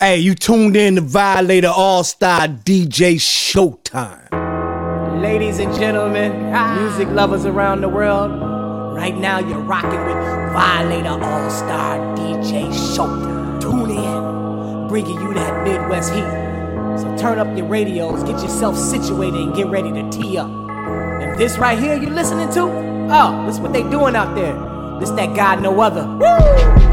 Hey, you tuned in to Violator All Star DJ Showtime. Ladies and gentlemen, ah. music lovers around the world, right now you're rocking with Violator All Star DJ Showtime. Tune in, bringing you that Midwest heat. So turn up your radios, get yourself situated, and get ready to tee up. And this right here you're listening to? Oh, this what they doing out there. This that God no other. Woo!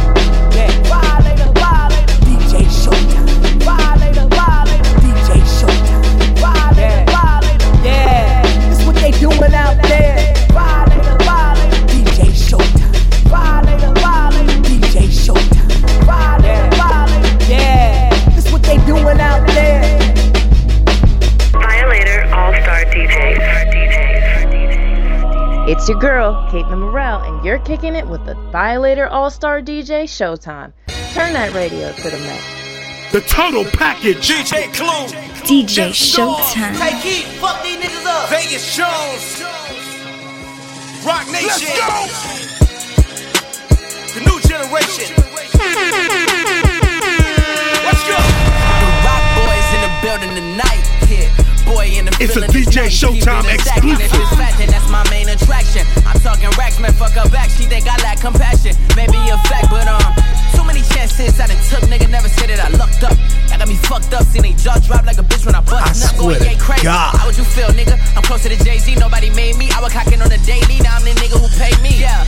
This what they doing out there. Violator, Violator, DJ Showtime. Violator, Violator, DJ Showtime. Violator, Violator, yeah. This what they doing out there. Violator All Star DJs. It's your girl, Caitlin Morrell, and you're kicking it with the Violator All Star DJ Showtime. Turn that radio to the max. The total package. DJ Clue. DJ Showtime. Take heat. Fuck these niggas up. Vegas Jones. Roc Nation. Let's go. The new generation. Let's go. The Rock Boys in the building tonight. Yeah. Boy in the It's a DJ nice. Showtime Keeping it stacking. If exclusive. it's that's my main attraction. I'm talking racks, man, fuck her back. She think I lack compassion. Maybe a fact, but um, so many chances I done took. Nigga never said that I lucked up. That got me fucked up. Seen they jaw drop like a bitch when I bust. I nut, swear going yay crazy. God. How would you feel, nigga? I'm closer to Jay Z. Nobody made me. I was cocking on the daily. Now I'm the nigga who paid me. Yeah.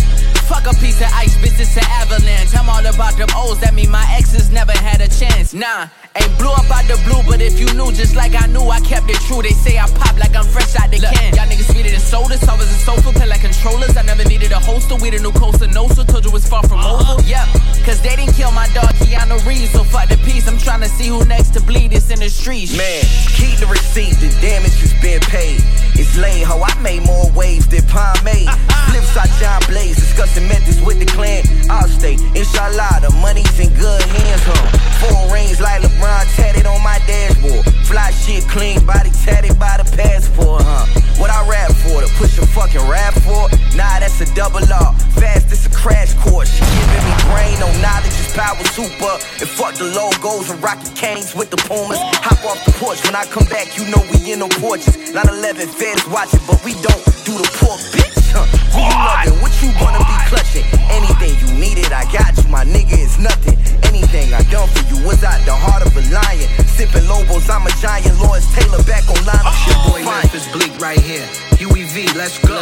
Fuck a piece of ice, bitch, it's an avalanche. I'm all about them O's, that mean my exes never had a chance. Nah, ain't blew up out the blue, but if you knew, just like I knew, I kept it true. They say I pop like I'm fresh out the can. Y'all niggas sweeter than soda, solvers and sofa, play like controllers. I never needed a holster, we the new Costa Nostra, told you it's far from uh-huh. over. Yep, cause they didn't kill my dog Keanu Reeves, so fuck the peace. I'm trying to see who next to bleed this in the streets. Man, keep the receipt, the damage has been paid. It's late, ho, I made more waves than Pomade. Ah, ah. Flipside John Blaze, discussing methods with the clan. I'll stay, inshallah, the money's in good hands, huh? Four rings like LeBron tatted on my dashboard. Fly shit clean, body tatted by the passport, huh? What I rap for, to push a fucking rap for? Nah, that's a double R. Fast, it's a crash course. She giving me brain, no knowledge is power super. And fuck the logos and rocky canes with the pumas. Hop off the porch, when I come back, you know we in them porches. 9-11 feds watching, but we don't do the pork, bitch. Huh? Who you loving? What you wanna be clutching? Anything you needed, I got you. My nigga is nothing. Anything I done for you was out the heart of a lion. Sipping Lobos, I'm a giant. Lawrence Taylor back on line. Oh. Your boy. Memphis Bleek right here. UEV, let's go.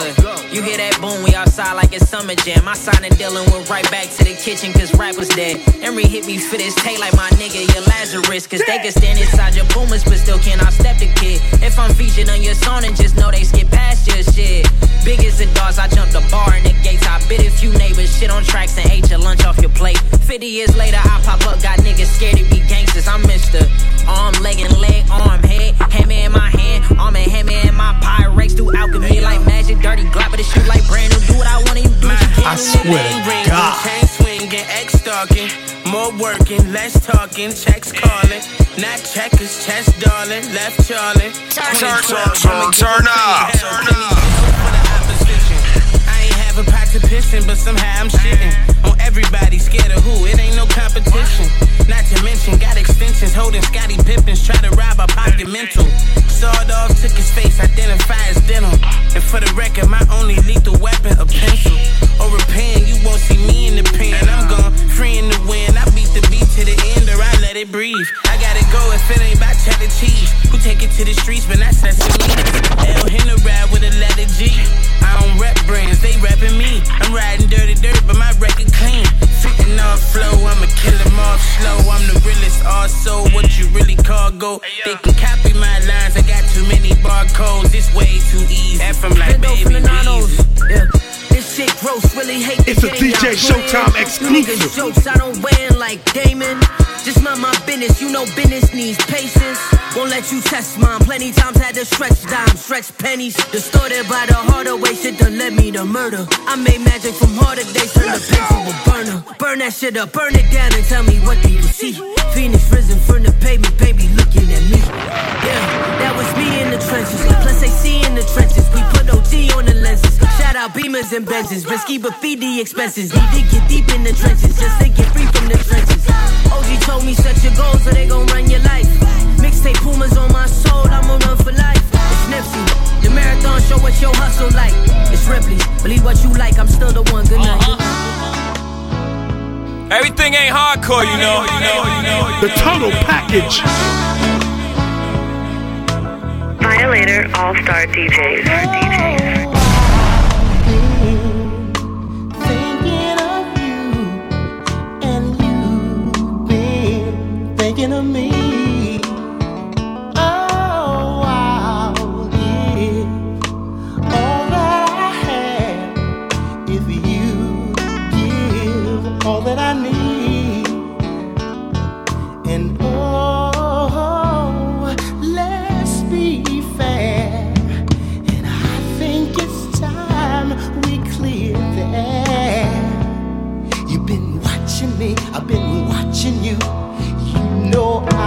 You hear that boom, we outside like it's summer jam. I signed and went right back to the kitchen cause rap was dead. Emery hit me for this tape like my nigga, your Lazarus. Cause they can stand inside your boomers, but still cannot step the kid. If I'm featured on your song, and just know they skip past your shit. Big as the doors, I jumped the bar in the gates. I bit a few neighbors, shit on tracks and ate your lunch off your plate. 50 years later, I pop up, got niggas scared to be gangsters. I'm Mr. Arm, leg, and leg, arm, head, hammer in my hand, arm and hammer in my pyrex. Do alchemy like magic, dirty glop, but it shoot like brand new. Do what I want, and you do what you can. I swear to God. Chain swinging, X stalking, more working, less talking, checks calling, not checkers, chest darling, left Charlie. Turn, turn, turn, turn up. Turn up. A pot to piss in, but somehow I'm shitting on everybody. Scared of who? It ain't no competition. Not to mention, got extensions holding Scottie Pippens. Try to rob a pocket mental. Sawed off, took his face, identify as denim. And for the record, my only lethal weapon, a pencil. Or a pen, you won't see me in the pen. I'm gone, free in the wind. I beat the beat to the end, or I let it breathe. I gotta go if it ain't about cheddar cheese. Who take it to the streets, but Showtime exclusive. Niggas jokes I don't win like Damon. Just mind my business, you know business needs patience. Won't let you test mine. Plenty times had to stretch dimes, stretch pennies. Distorted by the harder way, shit done led me to murder. I made magic from harder days, turn the pen to a burner. Burn that shit up, burn it down and tell me what do you see? Phoenix risen from the pavement, baby looking at me. Yeah, trenches. Plus they see in the trenches. We put OT on the lenses. Shout out Beamer Mercedes and Benzes. Risky, but feed the expenses. Need to get deep in the trenches just to get free from the trenches. OG told me set your goals so they gon' run your life. Mixtape Pumas on my soul, I'ma run for life. It's Nipsey. The marathon show what your hustle like. It's Ripley. Believe what you like, I'm still the one. Good night. Uh-huh. Everything ain't hardcore, you know. You know, you know. The total package. Violator All Star DJs. DJs.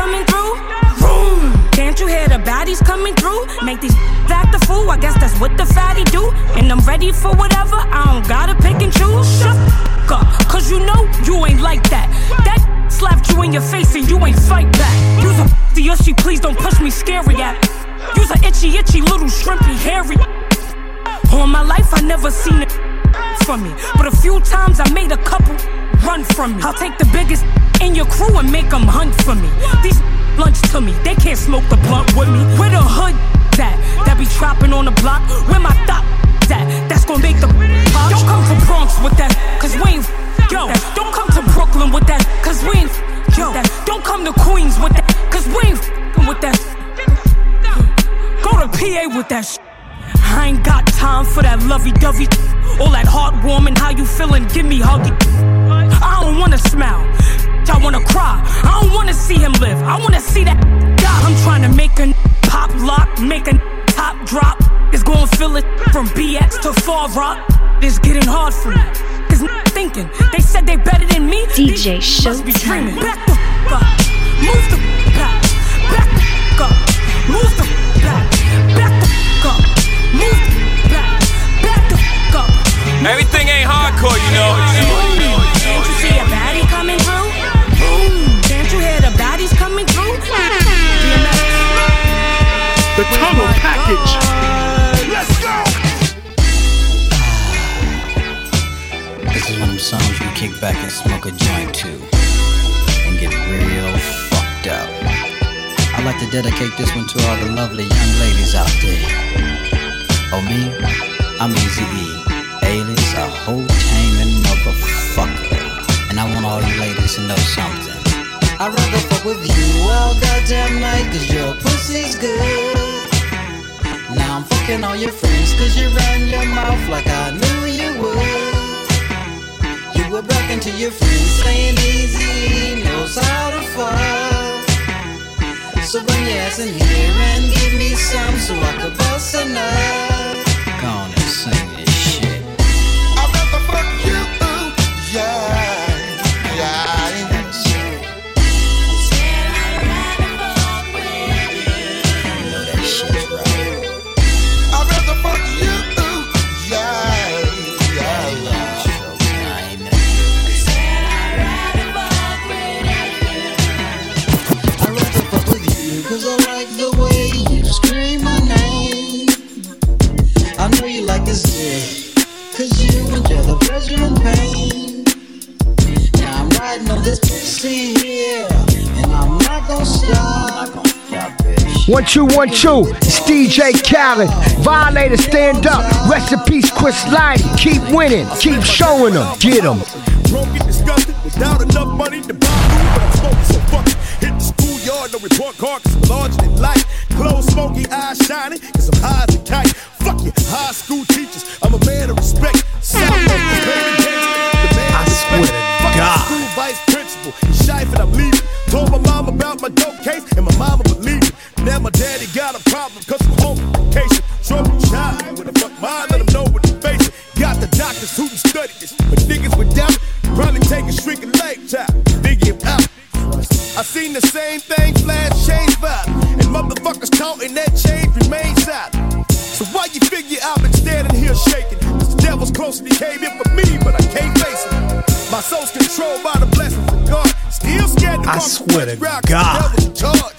coming through? Vroom. Can't you hear the baddies coming through? Make these act the fool. I guess that's what the fatty do. And I'm ready for whatever. I don't gotta pick and choose. Shut up. Cause you know you ain't like that. That slapped you in your face and you ain't fight back. Use a the please don't push me scary at. Use a itchy, itchy little shrimpy hairy. All my life I never seen it from me. But a few times I made a couple run from me. I'll take the biggest in your crew and make them hunt for me. These lunch to me, they can't smoke the blunt with me. Where the hood that that be trapping on the block. Where my thought that That's gonna make the pop. Don't come to Bronx with that, cause we ain't yo. Don't come to Brooklyn with that, cause we ain't yo. Don't come to Queens with that, cause we ain't with that. Go to PA with that shit. I ain't got time for that lovey dovey. All that heartwarming, how you feeling? Give me huggy. I don't wanna smile. I wanna cry. I don't wanna see him live. I wanna see that die. I'm trying to make a pop lock, make a top drop. It's gonna feel it from BX to Far Rock. It's getting hard for me. Cause thinking they said they better than me. DJ These must be dreaming. Back the f- up. Move the f- back. Back the f- up. Move the f- back. Back the f- up. Move the back. Back the f- up. Everything ain't hardcore, you know. The total package. Let's go. This is one of them songs you kick back and smoke a joint to and get real fucked up. I'd like to dedicate this one to all the lovely young ladies out there. Oh, me? I'm Easy E, alias a whole taming motherfucker. And I want all you ladies to know something. I'd rather fuck with you all goddamn night, cause your pussy's good. Now I'm fucking all your friends, cause you ran your mouth like I knew you would. You were bragging to your friends, saying Eazy knows how to fuck. So bring your ass in here and give me some so I could bust a nut. Go on and sing this One, two, one, two. It's DJ Khaled. Violator, stand up. Rest in peace, Chris Lighty. Keep winning. Keep showing them. Get them. Broke and disgusted without enough money to buy food, but I'm smoking so fuck it. Hit the schoolyard, no report card, cause I'm larger than life. Clothes smoky, eyes shining, cause I'm high as a kite. Fuck you, high school teachers, I'm a man of respect. South Memphis, baby gangster, the man I swear respect. to God. the school vice principal, he's shy and I'm leaving. Told my mom about my dope case, daddy got a problem, cause I'm home on vacation. Trouble child, with a fuck mind, let him know what to face it. Got the doctors who done studied this, but niggas doubt it. Probably take a shrink a lifetime, figure it out. I seen the same thing flash change vibe, and motherfuckers talking that change remains silent. So why you figure I've been standing here shaking? The devil's closely came in for me, but I can't face it. My soul's controlled by the blessings of God. Still scared to I swear to God.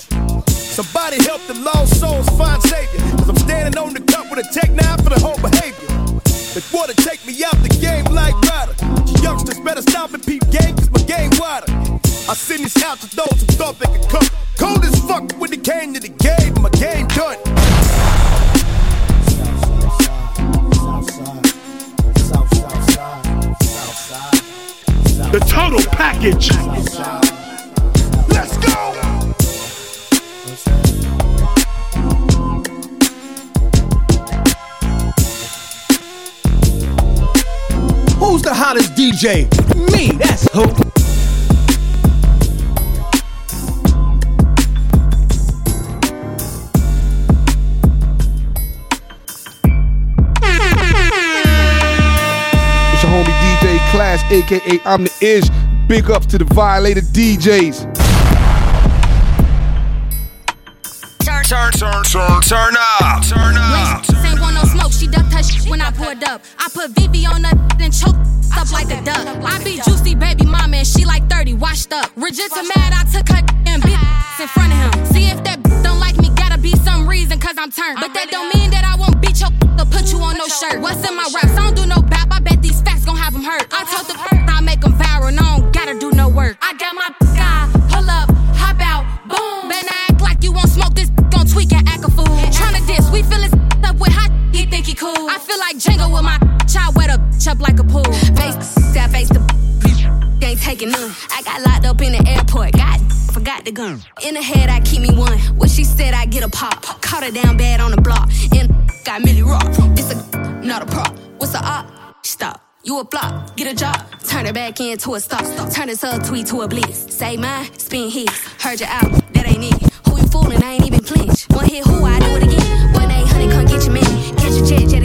Somebody help the lost souls find savior. Cause I'm standing on the cup with a tech nine for the whole behavior. They wanna take me out the game like Ryder. Youngsters better stop and peep game, cause my game wider. I send this out to those who thought DJ? Me, that's who. It's your homie DJ Class, aka I'm the Ish. Big ups to the violated DJs. Turn, turn, turn, turn, turn turn up. Put VV on her and choke up like a duck. I be juicy baby mama and she like 30, washed up. Regista mad, I took her and beat in front of him. See if that don't like me, gotta be some reason, cause I'm turned. But that don't mean that I won't beat your or put you on no shirt. What's in my raps? I don't do no taking none. Uh. I got locked up in the airport, got forgot the gun. In the head, I keep me one. What she said, I get a pop. Caught her down bad on the block, and got Millie Rock. This a not a prop. What's a op? Stop. You a flop, get a job, turn it back into a stop. Turn this up tweet to a blitz. Say mine, spin his. Heard you out, that ain't it. Who you fooling? I ain't even flinch. One hit who, I do it again. One eight hundred, come get your man. Catch a jet,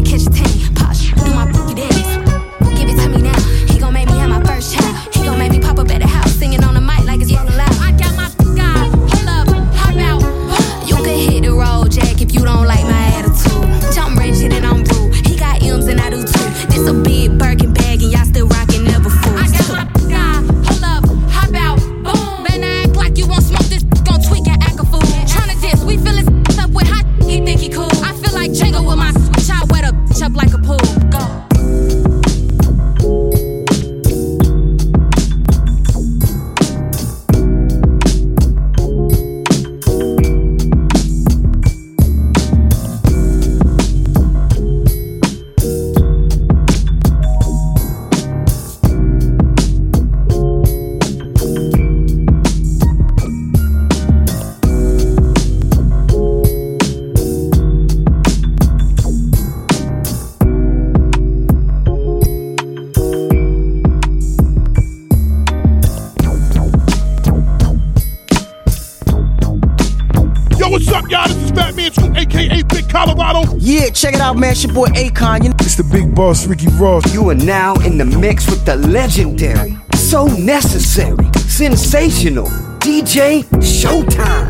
check it out, man. It's your boy Akon. You know- It's the big boss, Ricky Ross. You are now in the mix with the legendary, so necessary, sensational DJ Showtime.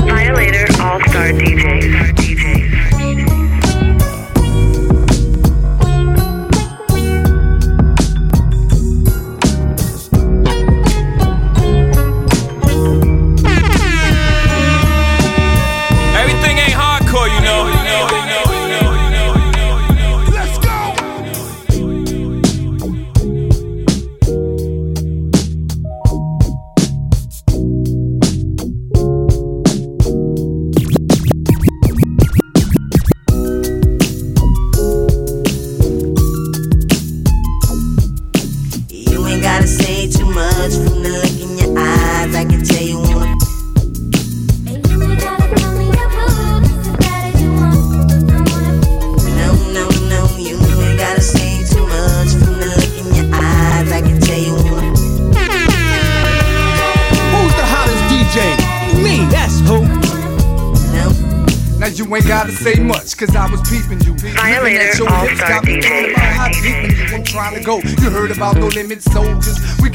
Violator All Star DJs. DJs.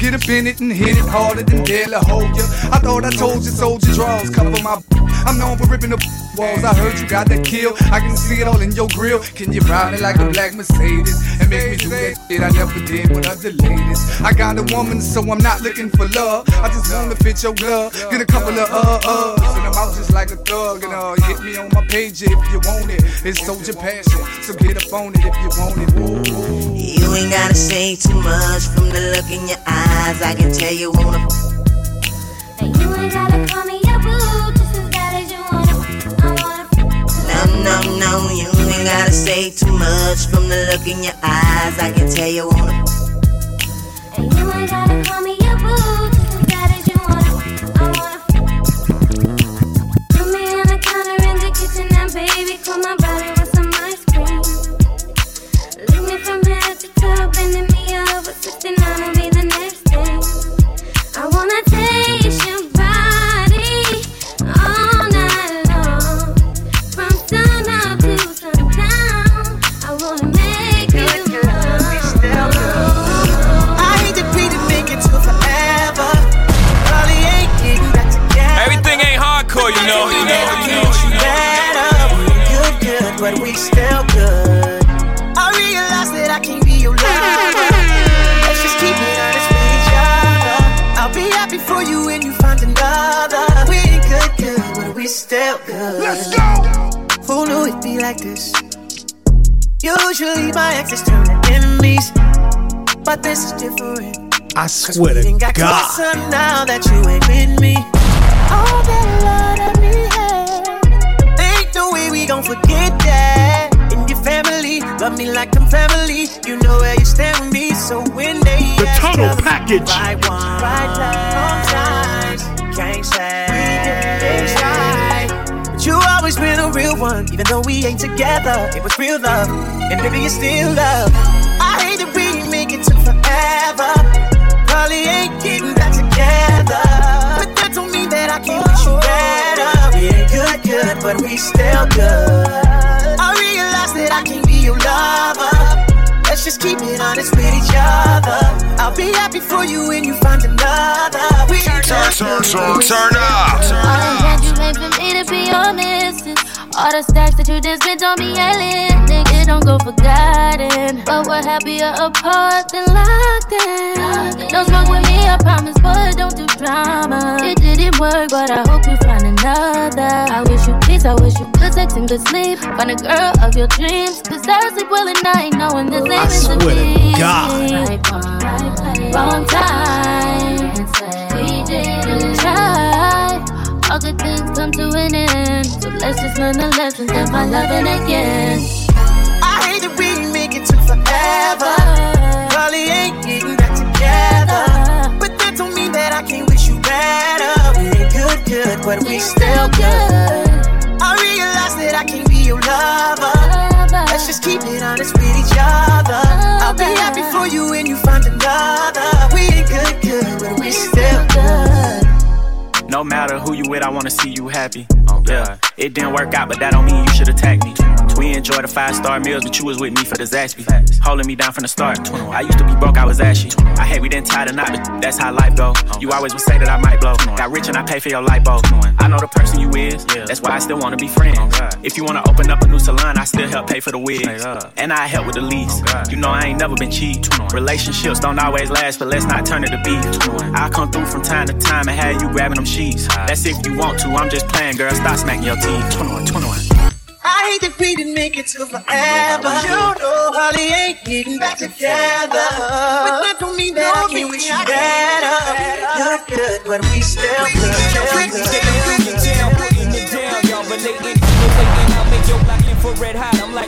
Get up in it and hit it harder than dare to hold ya. I thought I told you soldier draws cover my. I'm known for ripping the walls. I heard you got that kill. I can see it all in your grill. Can you ride it like a black Mercedes and make me do that shit I never did with other ladies? I got a woman, so I'm not looking for love. I just wanna fit your glove. Get a couple of uh uhs, and I'm out just like a thug. And uh, hit me on my page if you want it. It's soldier passion, so get up on it if you want it. Ooh, ooh. You ain't gotta say too much from the look in your eyes. I can tell you wanna. You ain't gotta call me No, no, you ain't gotta say too much from the look in your eyes. I can tell you wanna. You ain't gotta exes turn to enemies, but this is different. I swear to got God. closer now that you ain't with me. All that love that we had, ain't no way we gon' forget that. And your family love me like I'm family. You know where you stand with me. So when they The ask total package. right one, right left, sometimes can't say one, even though we ain't together. It was real love, and maybe it's still love. I hate that we ain't make it to forever. Probably ain't getting back together. But that don't mean that I can't wish you oh. better. We ain't good, good, but we still good. I realize that I can't be your lover. Let's just keep it honest with each other. I'll be happy for you when you find another. We ain't Turn, turn, turn, turn up. Turn All the times you made for me to be honest. All the stacks that you just spent on me, yelling. Nigga, don't go forgotten. But we're happier apart than locked in. Don't smoke with me, I promise, but don't do drama. It didn't work, but I hope you find another. I wish you peace, I wish you good sex and good sleep. Find a girl of your dreams. Cause I sleep well at night, knowing this ain't meant to be. God. Right one, right wrong time. We didn't try. All good things come to an end. So let's just learn the lessons and find loving again. I hate that we make it to forever. No matter who you with, I wanna see you happy. Oh, yeah. It didn't work out, but that don't mean you should attack me. We enjoyed the five star meals, but you was with me for the Zaxby. Holding me down from the start. I used to be broke, I was ashy. I hate we didn't tie the knot, but that's how life go. You always would say that I might blow. Got rich and I pay for your light bulb. I know the person you is, that's why I still wanna be friends. If you wanna open up a new salon, I still help pay for the wigs. And I help with the lease. You know I ain't never been cheap. Relationships don't always last, but let's not turn it to beef. I'll come through from time to time and have you grabbing them sheets. That's if you want to, I'm just playing, girl. Stop smacking your teeth. 21, 21. I hate that we didn't make it to forever. You know, Holly ain't getting back together. But that don't mean that I can't wish you better. You're good, but we still good. Still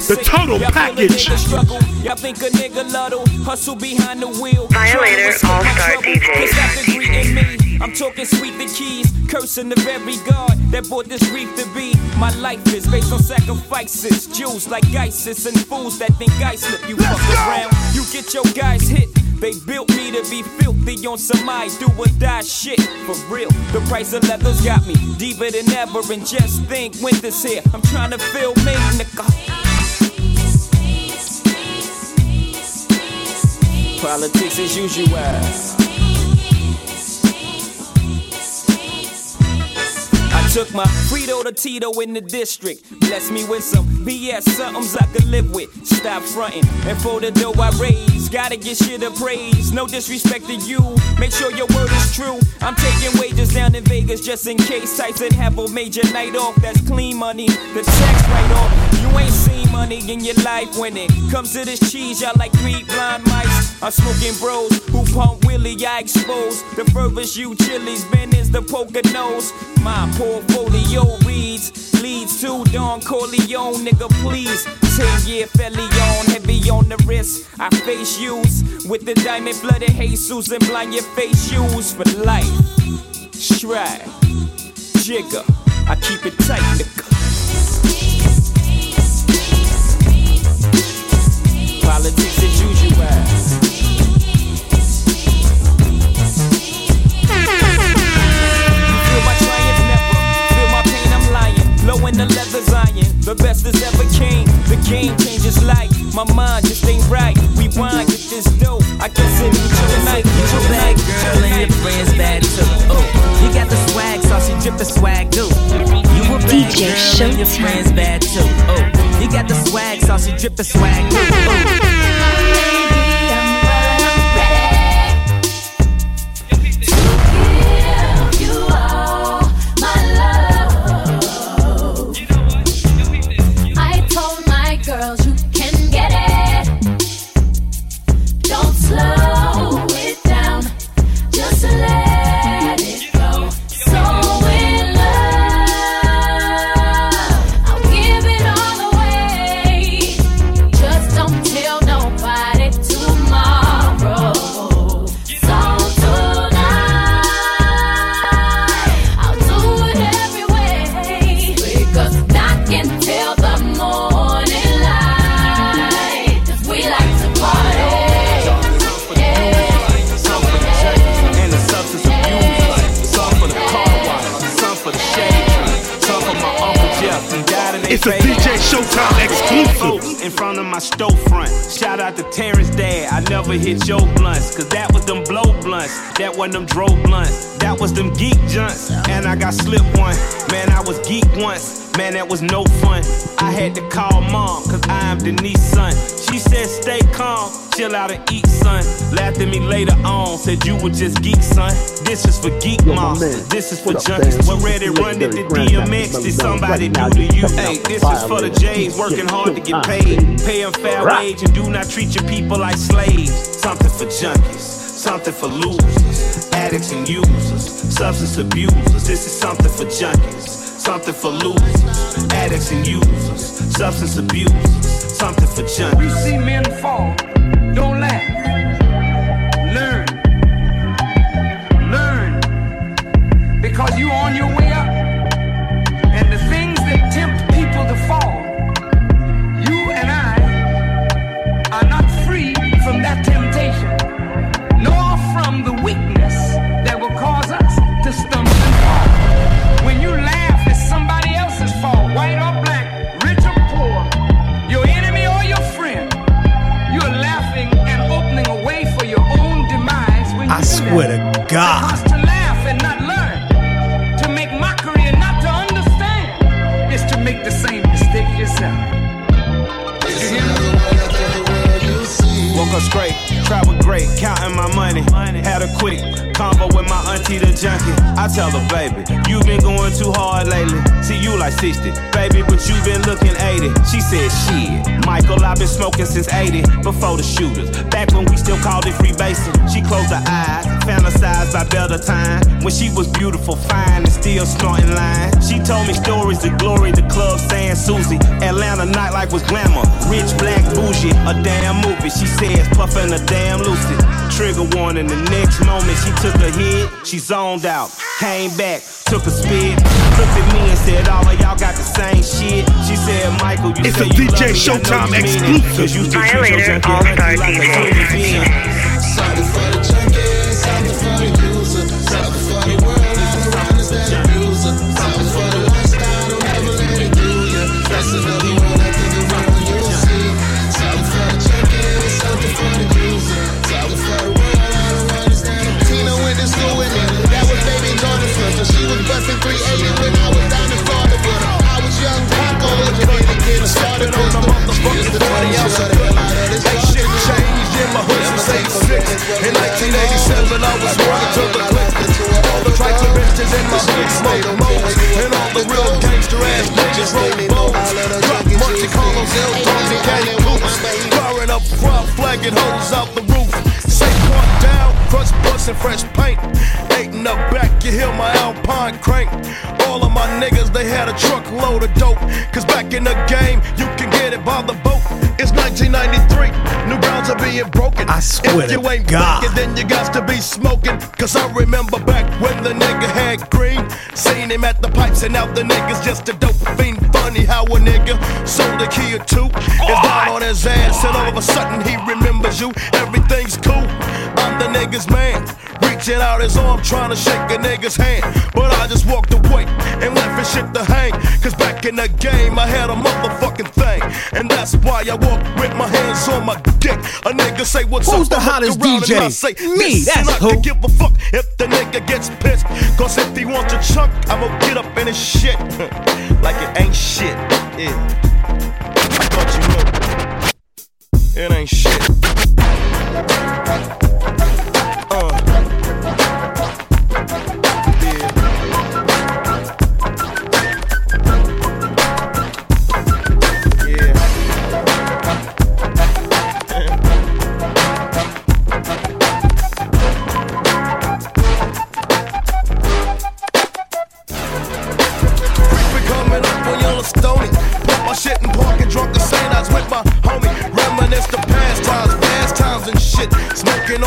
The total package. Y'all think a nigga lotto hustle behind the wheel. Violator All-Star DJ. I'm talking sweet the keys, cursing the very God that brought this reef to be. My life is based on sacrifices, Jews like ISIS and fools that think I slip. You fuck around, you get your guys hit. They built me to be filthy on some I do or die shit. For real, the price of leather's got me deeper than ever. And just think, winter's here. I'm trying to feel me, nigga. Politics as usual. Took my Frito to Tito in the district. Bless me with some BS, somethings I could live with. Stop fronting, and for the dough I raise, gotta get shit of praise. No disrespect to you, make sure your word is true. I'm taking wages down in Vegas just in case Tyson have a major night off. That's clean money, the tax write off. You ain't seen money in your life when it comes to this cheese. Y'all like three blind mice. I'm smoking bros who pump Willie. I expose the furthest you chilies. Ben is the poker nose. My portfolio reads leads to Don Corleone, nigga. Please, ten year fellion, heavy on the wrist. I face use with the diamond flooded Jesus and blind your face shoes for life. Stride, jigger, I keep it tight, nigga. Politics as usual. Lying. Low in the leather's iron, the best that's ever came. The game changes life, my mind just ain't right. Rewind, get this dope, I guess it ain't your night. You a bad girl and your friends bad too. Oh, you got the swag, so she drip the swag too. You a bad DJ girl and your Showtime. friends bad too. Oh, you got the swag, so she drip the swag too. Oh. My storefront. Shout out to Terrence Dad. I never hit your blunts. Cause that was them blow blunts. That wasn't them dro blunts. That was them geek junts. And I got slipped one. Man, I was geek once. Man, that was no fun. I had to call mom, cause I am Denise's son. She said, stay calm, chill out and eat, son. Laughed at me later on, said you were just geek, son. This is for geek monsters, this is for junkies. What ready run at the DMX did somebody do to you? Hey, this is for the J's working hard to get paid. Pay them fair wage and do not treat your people like slaves. Something for junkies, something for losers, addicts and users, substance abusers. This is something for junkies, something for losers, addicts and users, substance abusers, something for junkies. You see men fall, don't laugh. Learn. Learn. Because you God. To laugh and not learn, to make mockery and not to understand, is to make the same mistake yourself. Did you hear me? Woke up straight, travel great, counting my money. Had a quick combo with my auntie the junkie. I tell her, baby, you've been going too hard lately. See, you like 60, baby, but you've been looking 80. She said, shit, Michael, I've been smoking since 80, before the shooters. Back when we still called it free basing. She closed her eyes, fantasized by better time. When she was beautiful, fine, and still snorting line. She told me stories of glory, the club saying Susie. Atlanta nightlife was glamour, rich, black, bougie, a damn movie. She says, puffin' a damn lucid. Trigger warning, the next moment she took a hit, she zoned out. Came back, took a spit, looked at me and said, All of y'all got the same shit. She said, Michael, you It's say a you DJ love me, I know Showtime you mean exclusive. 'cause you still treat Violator your All-Star auntie DJ. Was running to the click. All the tracks and bitches in my hood smoke modes. And all the real gangster ass niggas roll bones. Drop Monte Carlos, El Tony, Caddy Coops. Firing up front, flagging hoes out the roof. Say part down, crush bust and fresh paint. Eight in the back, you hear my Alpine crank. All of my niggas, they had a truckload of dope. Cause back in the game, you can get it by the boat. It's 1993, new grounds are being broken. I swear if to you ain't God. breaking, then you got to be smoking. Cause I remember back when the nigga had green. Seen him at the pipes, and now the nigga's just a dope fiend. Funny how a nigga sold a key or two. Is down on his ass, and all of a sudden he remembers you. Everything's cool. I'm the nigga's man. Reaching out his arm, trying to shake a nigga's hand. But I just walked away and left his shit to hang. Cause back in the game, I had a. And that's why I walk with my hands on my dick. A nigga say, What's Who's up? the hottest DJ? I say, Me, "Listen, that's I who." give a fuck if the nigga gets pissed. Cause if he wants a chunk, I'ma get up in his shit. like it ain't shit. Yeah. I thought you knew. It ain't shit.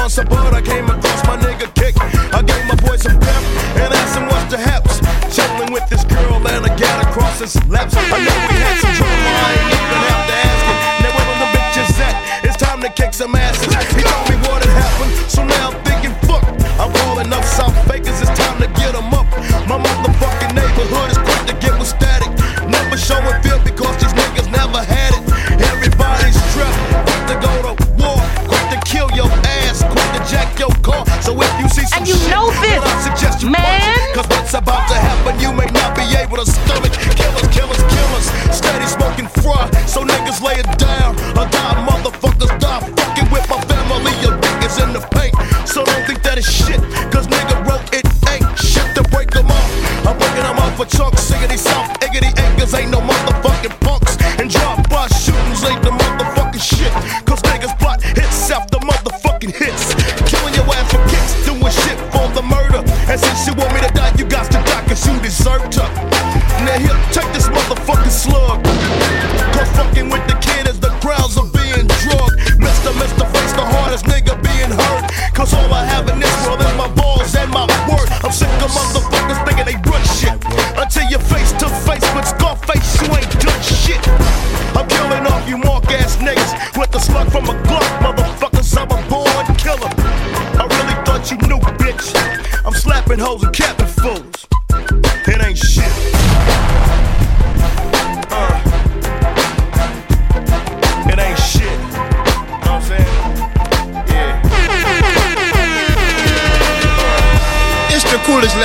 On some bud, I came across my nigga kick. I gave my boy some pep and asked him what's the haps. Chilling with this girl and a gal across his laps. I know we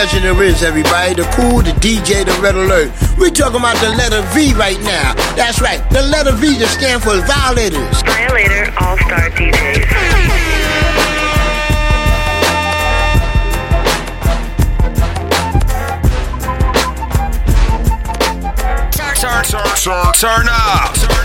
legend there is, everybody. The cool, the DJ, the red alert. We talking about the letter V right now. That's right. The letter V just stand for violators. Violator All Star DJs. Turn, turn, turn, turn up. Turn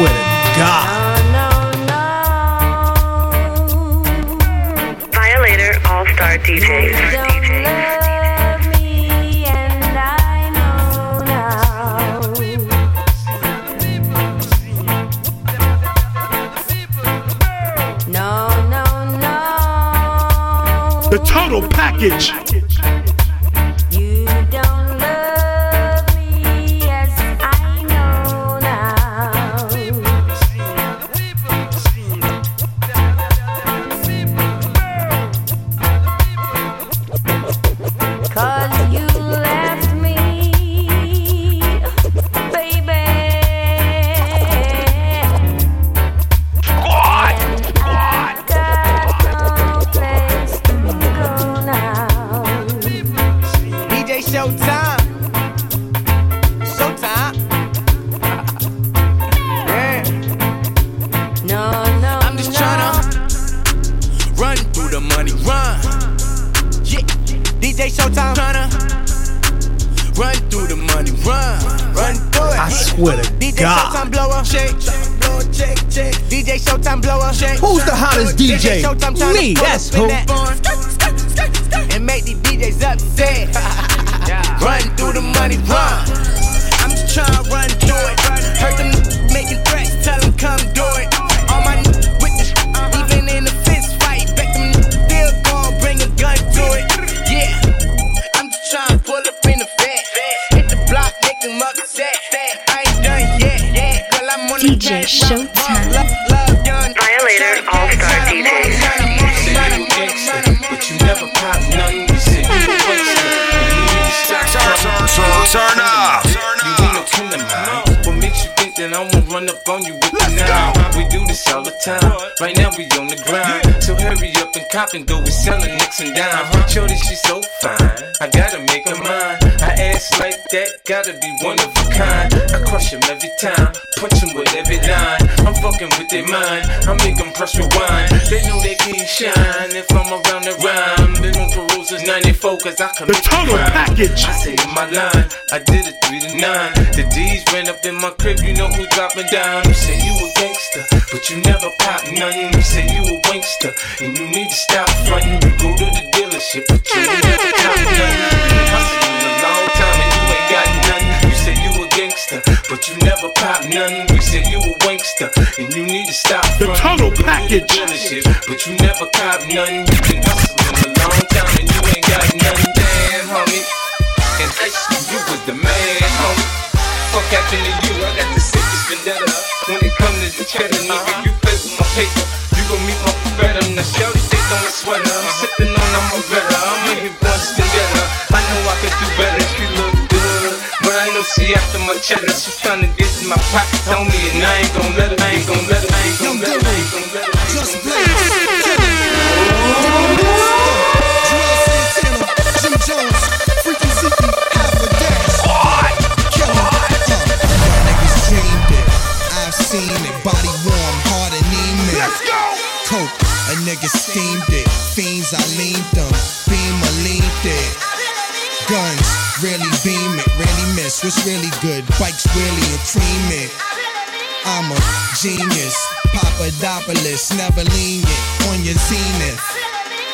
swear to God. Violator All Star DJs. No, no, no. The total package. Makes you think that I won't run up on you with the nine? We do this all the time. Right now we on the grind. So hurry up and cop and go. We selling nicks and dimes. Shorty, she's so fine. I gotta make her mine. Ass like that, gotta be one of a kind. I crush him every time, punch him with every line. I'm fucking with their mind. I make them press rewind. They know they can't shine if I'm around the rhyme. They don't peruse as 94 cause I commit The total crime. package. I say in my line, I did it three to nine. The D's ran up in my crib, you know who dropping down. You say you a gangster, but you never pop nothing. You say you a wankster, and you need to stop fronting. You go to the dealership, but you never cop nothing. Gangster, but you never pop nothing. You say you a wankster, and you need to stop The fronting. total You go to the package. dealership, but you never cop nothing. You been hustling a long time and you ain't got nothing. Damn, homie. And school, you was the man, homie. Fuck to you? I got the sickest vendetta. When it comes to the cheddar, nigga, uh-huh. you play with my paper. You gon' meet my better. Now, shorty, take on my sweater. I'm sipping on I'm a better. I'm in here once together. I know I could do better. She look good. But I know she after my cheddar. She tryna get in my pocket, homie, and I ain't gon' let her. I ain't gon' let her. I ain't gon' let her. I ain't gon' let her. Just Jim Jones, Freaky Zeke, half a dash. Killer. Uh, niggas dreamed it. I've seen it. Body warm, hard and email. Let's go. Coke, a nigga steamed it. Fiends, I leaned them. Beam, I leaned it. Guns, really beam it, really miss. What's really good? Bikes really and cream it. Eh? I'm a genius, Papadopoulos, never lean lenient on your zenith.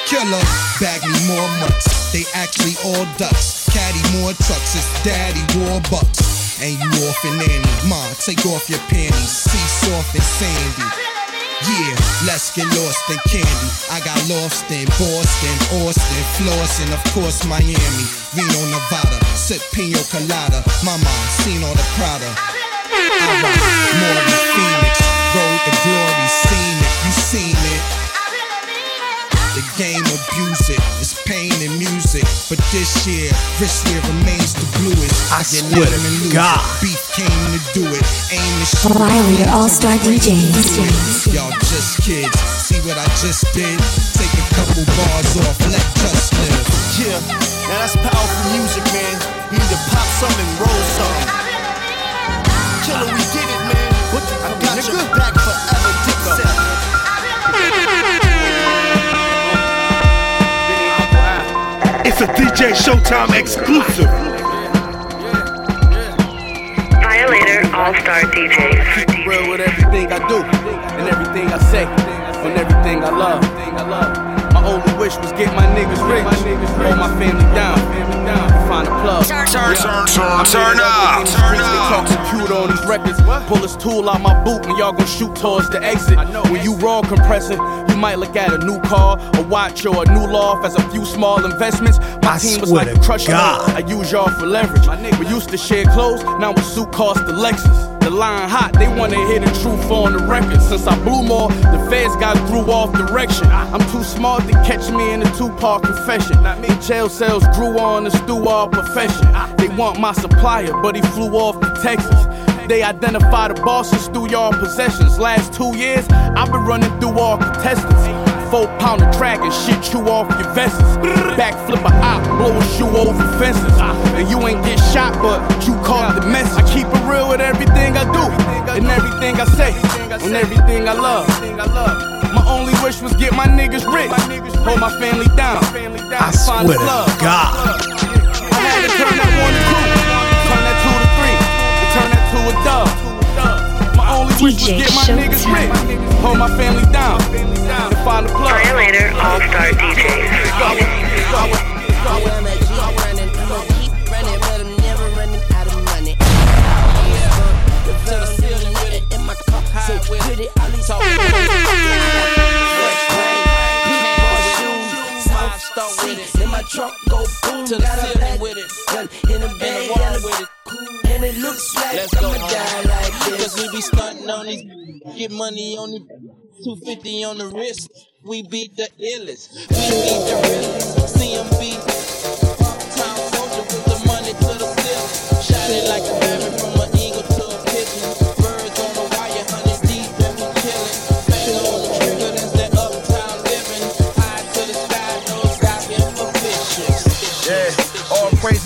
Killer, bag me more mutts. They actually all ducks. Caddy more trucks, it's daddy war bucks. And you off and nanny. Ma, take off your panties. See soft and sandy. Yeah, let's get lost in candy. I got lost in Boston, Austin, Flossin, of course Miami, Reno, Nevada. Sip pino colada. Mama, seen all the Prada. I rock more than Phoenix. Road to glory, seen it, you seen it. The game abuse it. It's pain and music. But this year, this year remains the bluest. I get swear lit to and God. it. Beef came to do it. Aim to shoot it. Violator All-Star DJs. Y'all just kids. See what I just did? Take a couple bars off. Let just live. Yeah, now that's powerful music, man. You need to pop some and roll some. Killer, we did it, man. What the, I got your back forever, It's a DJ Showtime exclusive. Violator All Star DJs. Keep real with everything I do and everything I say and everything I love. My only wish was get my niggas rich, hold my family down, and find a plug. Turn, turn, turn, turn, I made turn up up, with turn these They talk computer on these records. Pull this tool out my boot and y'all gon' shoot towards the exit. When you raw compressing, you might look at a new car, a watch, or a new loft as a few small investments. My I team was swear like to a crush God. I use y'all for leverage. We used to share clothes, now a suit cost the Lexus. The line hot, they wanna hear the truth on the record. Since I blew more, the feds got threw off direction. I'm too smart to catch me in a two-part confession. The jail cells grew on the stew all profession. They want my supplier, but he flew off to Texas. They identify the bosses through y'all possessions. Last two years, I've been running through all contestants. Four pound of pounder and shit you off your vests. Backflip a op, blow a shoe over fences. And you ain't get shot, but you caught the mess. I keep it real with everything I do, and everything I say, and everything I love. My only wish was get my niggas rich, hold my family down. I swear the love. to God. I had to turn that one to two, turn that two to three, and turn that to a dub. My only wish was get my niggas rich, hold my family down, and find the plug. Violator All Star DJs. In my trunk go boom, To the got a ceiling with it. gun in the bed, the with it. and it looks like Let's go. I'ma die like this. Cause we be stunting on these, get money on the 250 on the wrist. We beat the illest, we beat the realest. Town soldier with the money to the. Shot it like a from an eagle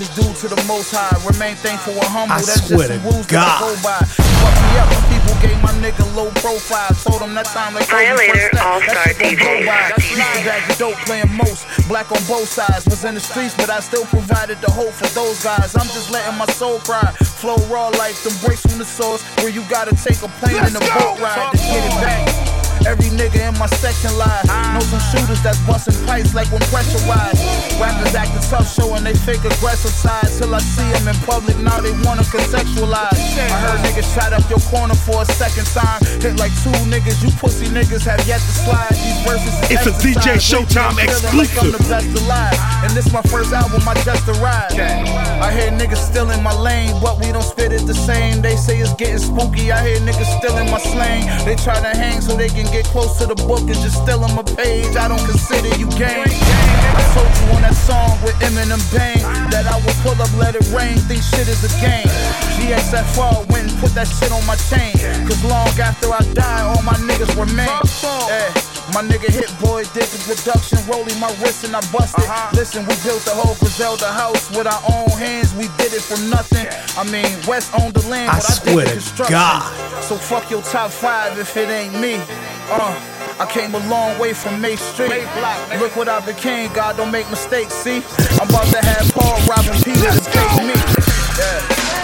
all praises due to the Most High. Remain thankful and humble. I That's swear just some to rules that I God. go by. Fuck me up. Some people gave my nigga low profile. Told him that time like Violator All-Star That shit gon' go DJ. by. Used to the dope playing most. Black on both sides. Was in the streets, but I still provided the hope for those guys. I'm just letting my soul cry. Flow raw like them breaks from the source. Where you gotta take a plane and a boat ride to get it back. Every nigga in my section lies. Know some shooters that's busting pipes like when pressurized. Rappers acting tough, showing they fake aggressive side. Till I see them in public, now they wanna contextualize. I heard niggas shot up your corner for a second time. Hit like two niggas, you pussy niggas have yet to slide. These verses It's a DJ. Showtime Lately, Like I'm the exclusive. best alive. And this my first album, I just arrived. Niggas still in my lane, but we don't spit it the same. They say it's getting spooky. I hear niggas still in my slang. They try to hang so they can get close to the book and just steal them a page. I don't consider you game. I told you on that song with Eminem Bang that I would pull up, let it rain, think shit is a game. GXFR went and put that shit on my chain. Cause long after I die, all my niggas remain. Eh, my nigga Hit Boy did the production, rolling my wrist and I busted. Listen, we built the whole Griselda house with our own hands. We did it from nothing. I mean, West owned the land, I but I did the construction. God. So fuck your top five if it ain't me. Uh, I came a long way from May Street. Look what I became, God don't make mistakes, see? I'm about to have Paul robbing Peter to take me. Yeah.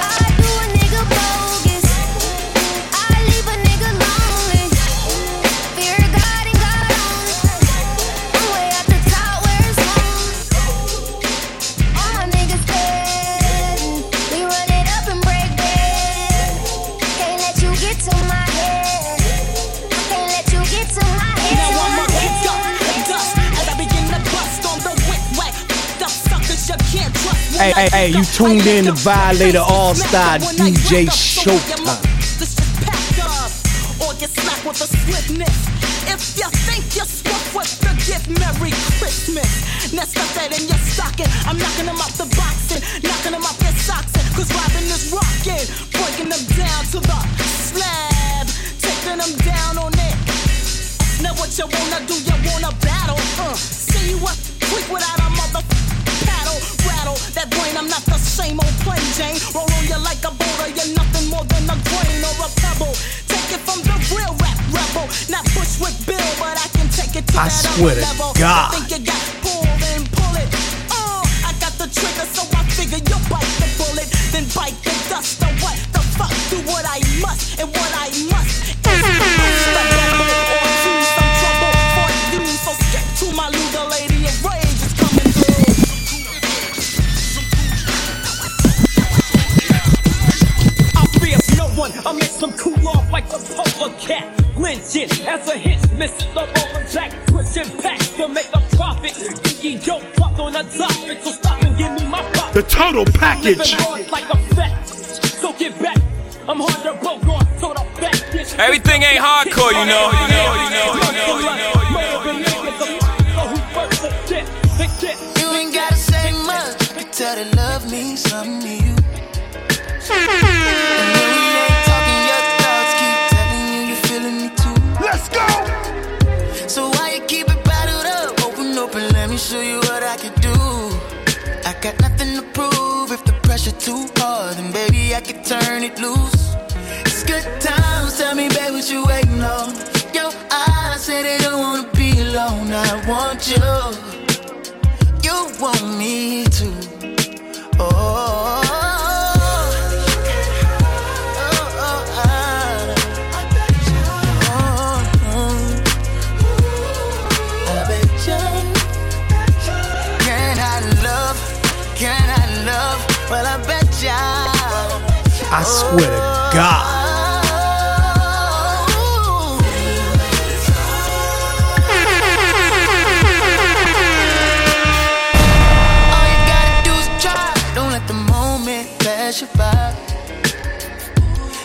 Hey, hey, hey, you tuned in to Violator All Star DJ Showtime. or you slack with a swiftness. If you think you're swift with the gift, Merry Christmas. Now stuff that in your stocking. I'm knocking them out the boxing, knocking them out their socks. Cause Robin is rocking, breaking them down to the slab, taking them down on it. Now what you wanna do? You wanna battle? Uh, see you what? Quick without a mother paddle, rattle that brain. I'm not the same old plain Jane. Roll on you like a boulder. You're nothing more than a grain or a pebble. Take it from the real rap rebel, not Bushwick Bill, but I can take it to I that swear other to level. God. I think you got pull then bitch. Everything ain't hardcore, you know, you know, you know, you know, you can turn it loose. It's good times. Tell me, babe, what you waiting on? Your eyes say they don't wanna be alone. I want you. You want me to. Oh, swear to God. All you gotta do is try. Don't let the moment pass you by.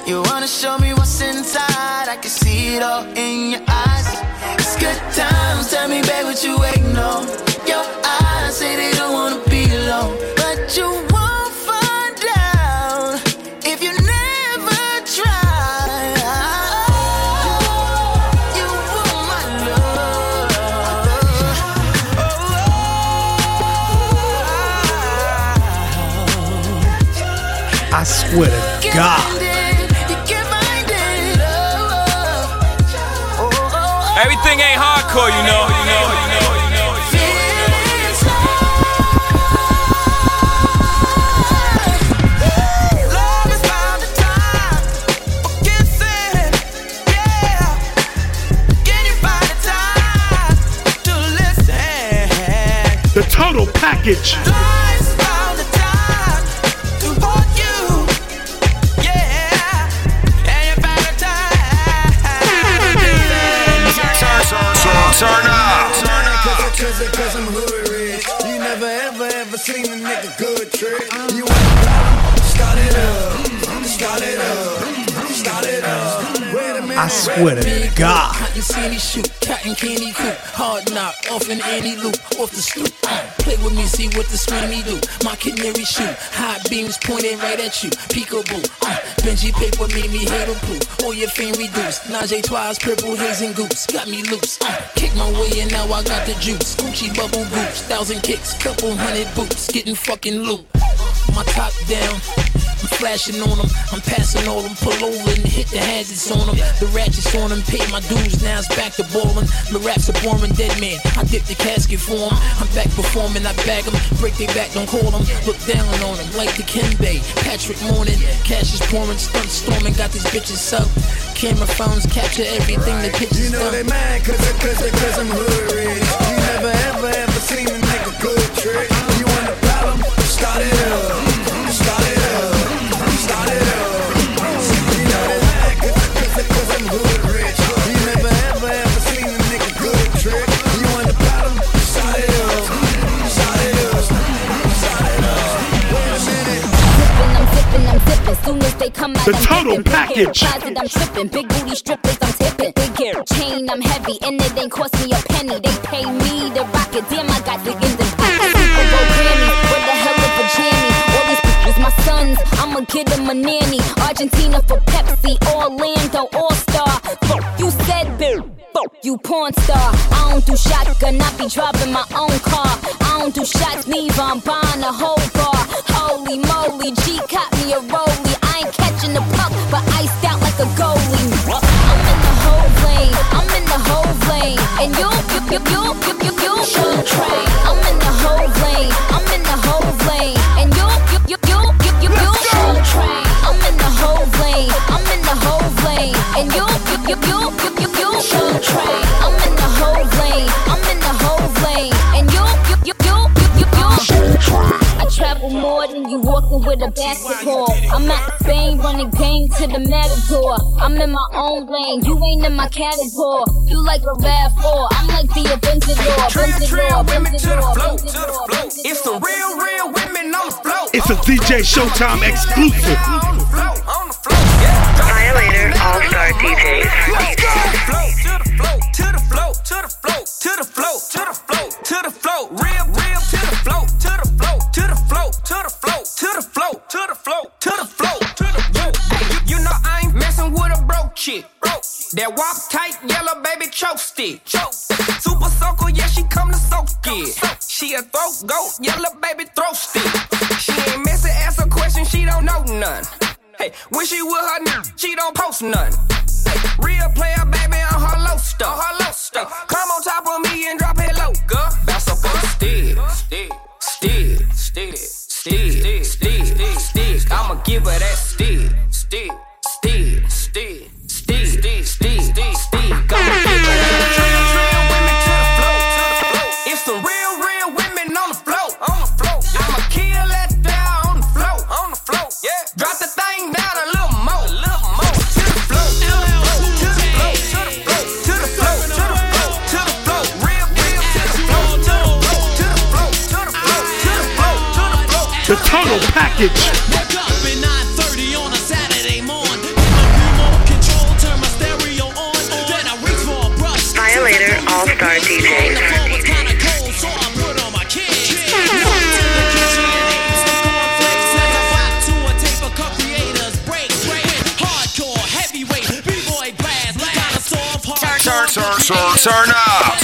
You wanna show me what's inside? I can see it all in your eyes. It's good times. Tell me, babe, what you waiting on? I swear to God. Everything ain't hardcore, you know, you know, you know, you know. The total package. I swear to God. See me shoot, cotton candy coop, hard knock, off in any loop, off the stoop. Play with me, see what the swimmy do. My canary shoot, high beams pointing right at you. Peekaboo, uh, Benji paper made me hate a proof. All your fame reduced. Najee twice, purple haze and got me loose. Uh, kick my way and now I got the juice. Gucci bubble boots, thousand kicks, couple hundred boots, getting fucking loot. My top down, flashing on them. I'm passing all them, pull over and hit the hazards on them. The ratchets on them, pay my dues, now it's back to ballin'. My raps are boring, dead man. I dip the casket for 'em. I'm back performing, I bag bag 'em. Break their back, don't call 'em. Look down on 'em like the Bay. Patrick Morning, cash is pouring, stunt storming, got these bitches up. Camera phones capture everything the pictures You know they mad cause, cause, cause I'm hood rich. You never Big package. Closet, I'm trippin'. Big booty strippers, I'm tippin'. Big hair, chain, I'm heavy, and it ain't cost me a penny. They pay me to rock it. Damn, I got the in the Super Bowl Grammys. What the hell of a jammy? All these pictures, my sons. I'ma get them a nanny. Argentina for Pepsi. Orlando All Star. You said Bill. You porn star. I don't do shotgun. I be driving my own car. I don't do shots neither. I'm buying a whole bar. Train. More than you walking with a basketball. I'm at Spain running game to the matador. I'm in my own lane. You ain't in my category. You like a rap four. I'm like the Avengers. Trill, trill, women to the flow, to the flow. It's the real, real women on the flow. It's a DJ Showtime exclusive. Violator All Star DJs. To the flow, to the flow, to the flow, to the flow, to the flow, to the flow, real, real, to the flow, to the flow, to the to the flow, to the flow, to the flow, to the flow, to the flow. You, you know I ain't messing with a broke chick. That walk tight, yellow baby choke stick. Choke. Super soaker, yeah, she come to soak it. She a throat goat, yellow baby throat stick. She ain't messing, ask a question, she don't know none. Hey, when she with her nigga, she don't post none. Hey, real player, baby, on her low stuff. Her low stuff. Come on top of me and drop it low, girl. Bounce up on stick, stick, stick, stick, stick, stick, stick, stick. I'ma give her that stick, stick, package. Wake up at 9:30 All Star DJ. turn, turn, turn, turn up.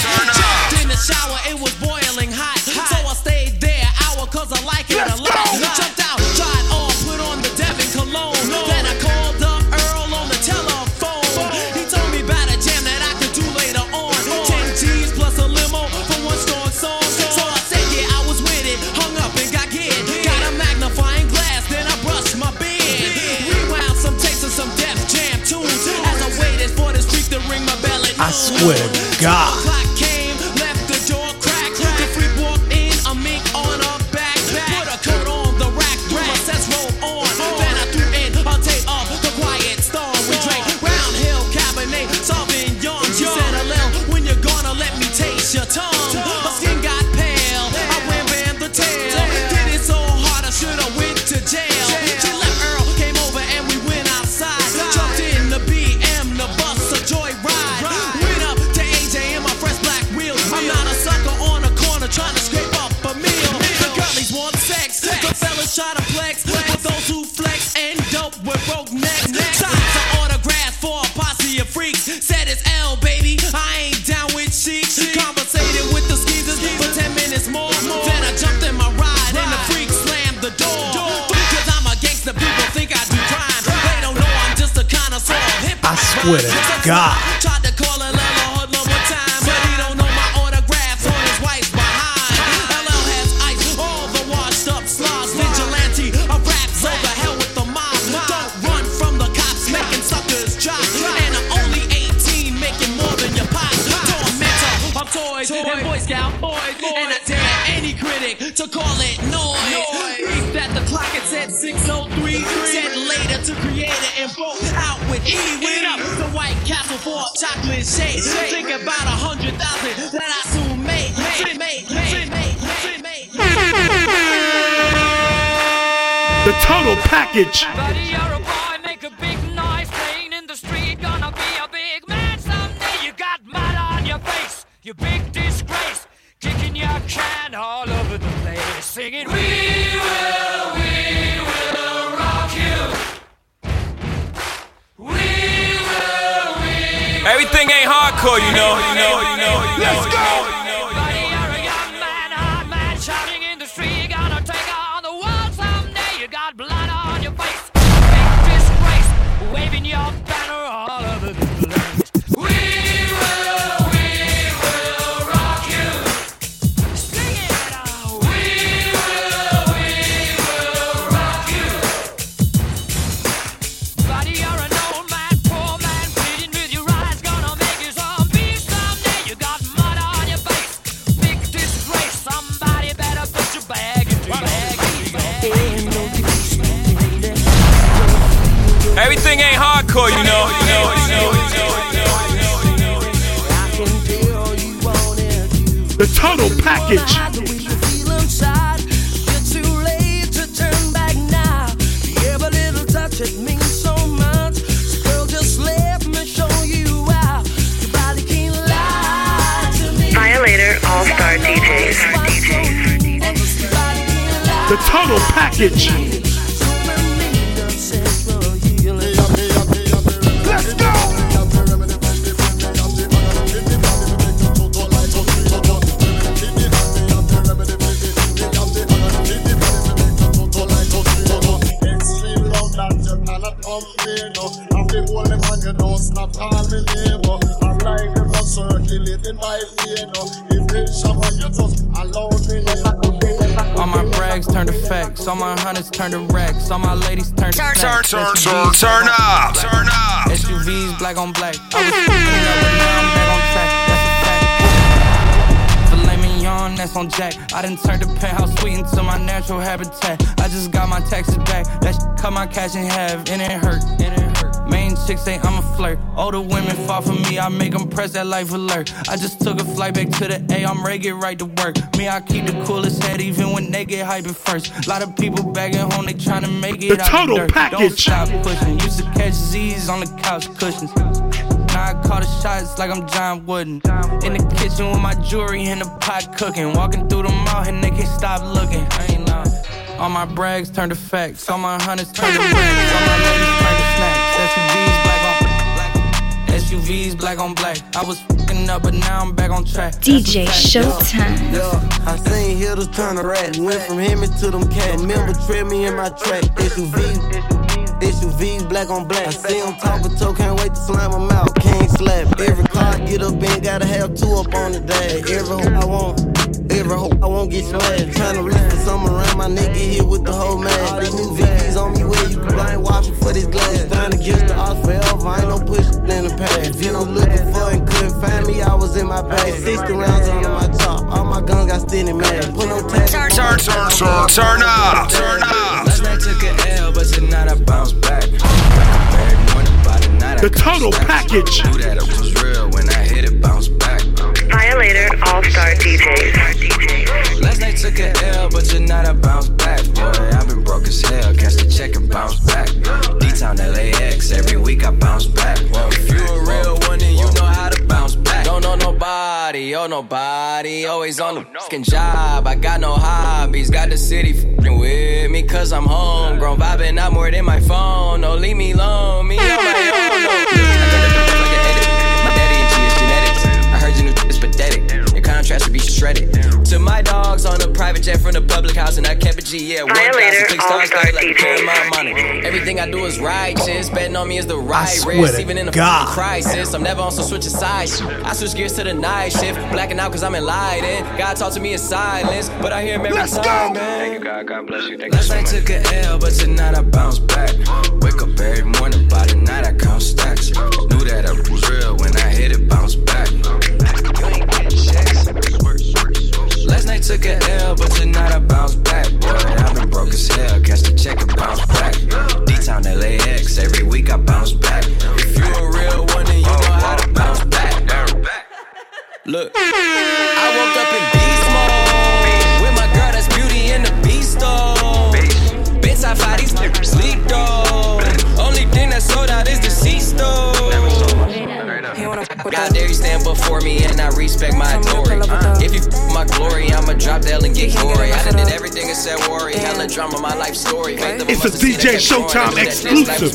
with God. God. Package. Cash in half, and it hurt, and it hurt. Main chicks say I'm a flirt. Older women fall for me, I make them press that life alert. I just took a flight back to the A, I'm ready, get right to work. Me, I keep the coolest head even when they get hyped first. Lot of people back at home, they tryna make it The out total the dirt. Don't package. stop pushing. Used to catch Z's on the couch cushions. Now I call the shots like I'm John Wooden. In the kitchen with my jewelry in the pot cooking. Walking through the mall and they can't stop looking. I ain't know. All my brags turn to facts. All my hunters turn to racks. All my ladies turn to snacks. SUVs black on SUVs black on black. I was fucking up, but now I'm back on track. DJ Showtime. Yeah, I seen hitters turn a rat. Went from him to them cat. Remember, tread me in my track. SUV. SUVs black on black. I see him talk a toe, can't wait to slam him out. Can't slap. Every car I get up in, gotta have two up on the dash. Every hoe I want, every hoe I won't get smashed. Tryna reach for something around my nigga here with the whole man. All these new VPs on me where you can blind watch for this glass. Trying to get the odds forever, I ain't no push in the past. If you know looking for and couldn't find me, I was in my bag. 60 rounds under my top, all my guns got stinny mad. Put no tag. Turn, turn, turn, turn up, turn up. Last night took an L, but tonight I bounce back. The total package. Knew that it was real when I hit it, bounce back. All Star DJs. Last night took an L, but tonight I bounce back. Boy, I've been broke as hell, catch the check and bounce back. D-Town LAX, every week I bounce back. Whoa, if you a real one, then you know how to bounce back. Don't know nobody, oh nobody, always on the fucking job. I got no hobbies, got the city fucking with me, cause I'm home. homegrown. Vibing out more than my phone, no, leave me alone, me on my own. No. I heard your new is pathetic. Your contrast would be shredded. To my dogs on a private private jet from the public house, and I kept a G. Yeah, one Violator, thousand, pick stars, all-star stars like DJs. Paramount money. Everything I do is righteous. Betting on me is the right swear risk. Even in a God. crisis, I'm never on some switching sides. I switch gears to the night shift, blacking out cause I'm enlightened. God talk to me in silence, but I hear him every time, man. Thank you, God. God bless you. Thank Last night took a L, but tonight I bounce back. Wake up every morning, by the night DJ. Showtime exclusive.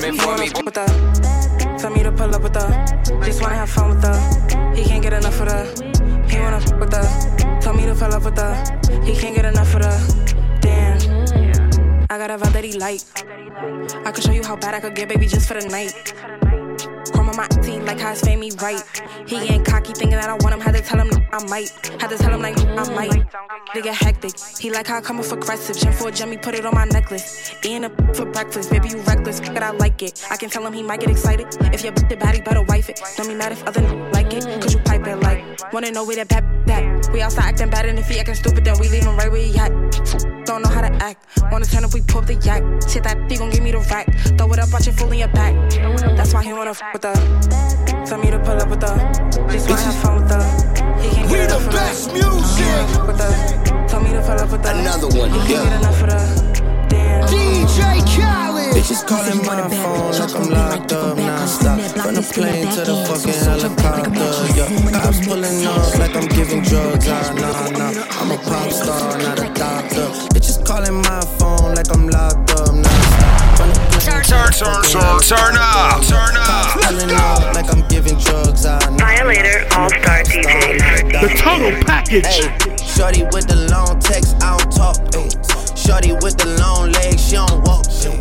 Tell me to pull up with her. Just wanna have fun with her. He can't get enough of her. He wanna with her. Tell me to pull up with her. He can't get enough of her. Damn. I got a vibe that he like. I could show you how bad I could get, baby, just for the night. Chrome on my team like how it's fame me right. He ain't cocky thinking that I want him. Had to tell him I might. Had to tell him like I might. Get hectic. He like how I come off aggressive. Gym for a Jimmy, put it on my necklace. Eating a for breakfast. Baby, you reckless. But I like it. I can tell him he might get excited. If your the body better wife it. Don't be mad if other like it. Cause you pipe it like. Wanna know where that bad that. We outside acting bad and if he acting stupid, then we leave him right where he at. Don't know how to act. Wanna turn up, we pull up the yak. Shit that he gon' give me the rack. Throw it up, watch it full in your back. That's why he wanna f with her. Tell me to pull up with her. Just wanna have fun with her. He can't We get the enough of best her. music. With her. Tell me to pull up with her. Another one, He can't yeah. get enough of her. Damn. DJ Khaled. Bitches calling my phone like I'm locked up non-stop From the plane to the fucking helicopter, yeah Cops pulling up like I'm giving drugs, ah, nah, nah I'm a pop star, not a doctor Bitches calling my phone like I'm locked up non-stop From Turn, turn, turn, turn up, turn up. Cops pulling up like I'm giving drugs, Violator, all-star DJs. The total package. Hey, shorty with the long text, I don't talk. Ay. Shorty with the long legs, she don't walk. ay.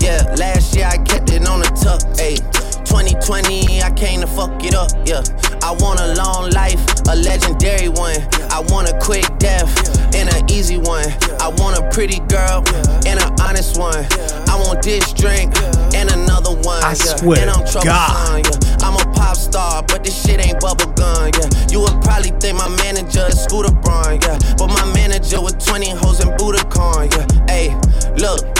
Yeah, last year I kept it on the tuck. Ay. 2020, I came to fuck it up. Yeah, I want a long life, a legendary one. I want a quick death and an easy one. I want a pretty girl and an honest one. I want this drink and another one. I yeah. swear and I'm God. yeah. I'm a pop star, but this shit ain't bubble gun, yeah. You would probably think my manager is Scooter Braun, yeah. But my manager with 20 hoes and Budokan, yeah. Hey, look.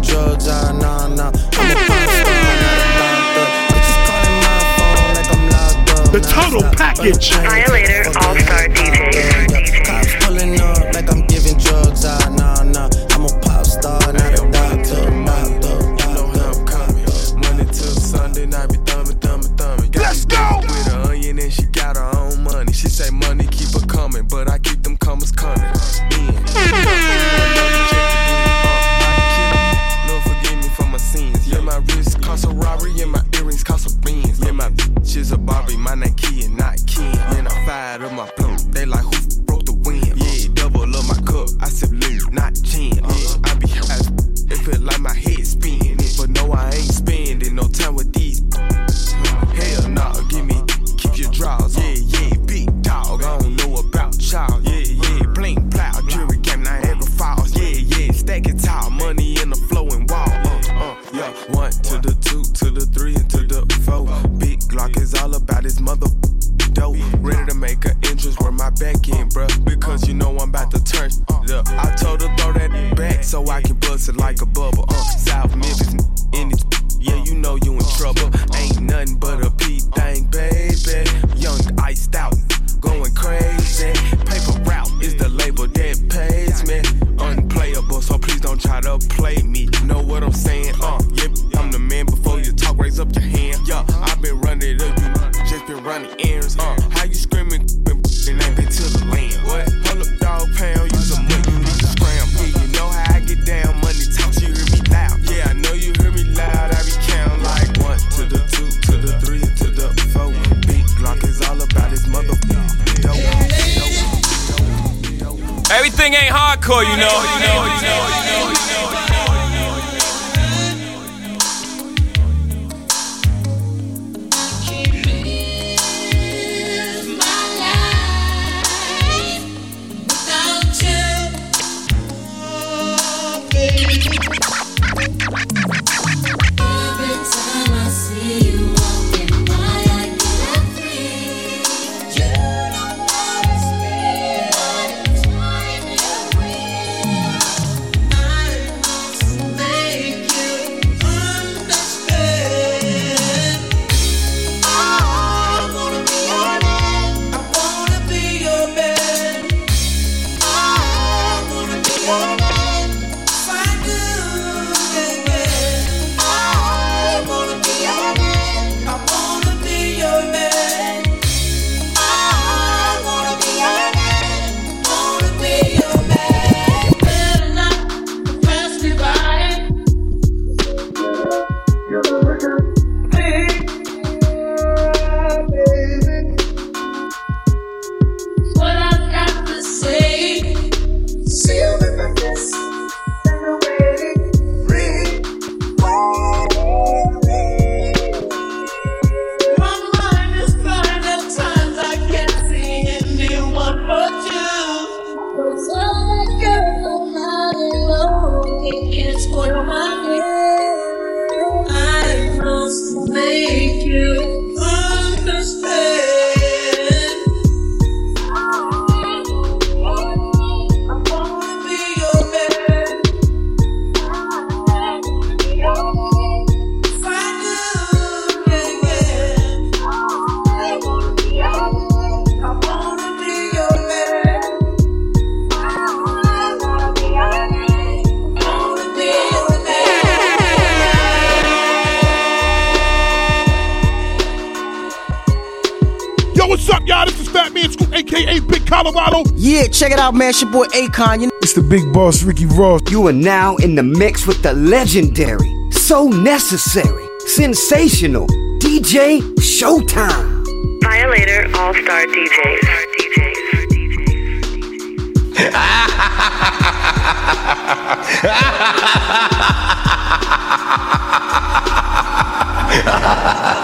drugs, ah, nah, nah. I'm a pop star, not a doctor. Bitches calling my phone like I'm locked up. The total package. Violator, all-star DJs. Cops pulling up like I'm giving drugs, ah, nah, nah. I'm a pop star, not a doctor, doctor. know how I'm coming. Monday till Sunday night, be thumbing, thumbing, thumbing. Got Let's go. With her onion and she got her own money. She say money keep her coming, but I keep them comers coming. In. My bitch is a Barbie, my Key and not Ken. And I fired up my Check it out, man. It's your boy Akon. You know- it's the big boss, Ricky Ross. You are now in the mix with the legendary, so necessary, sensational DJ Showtime. Violator All Star DJs. DJs. DJs.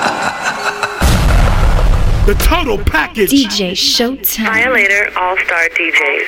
The total package. DJ Showtime. Violator All Star DJs.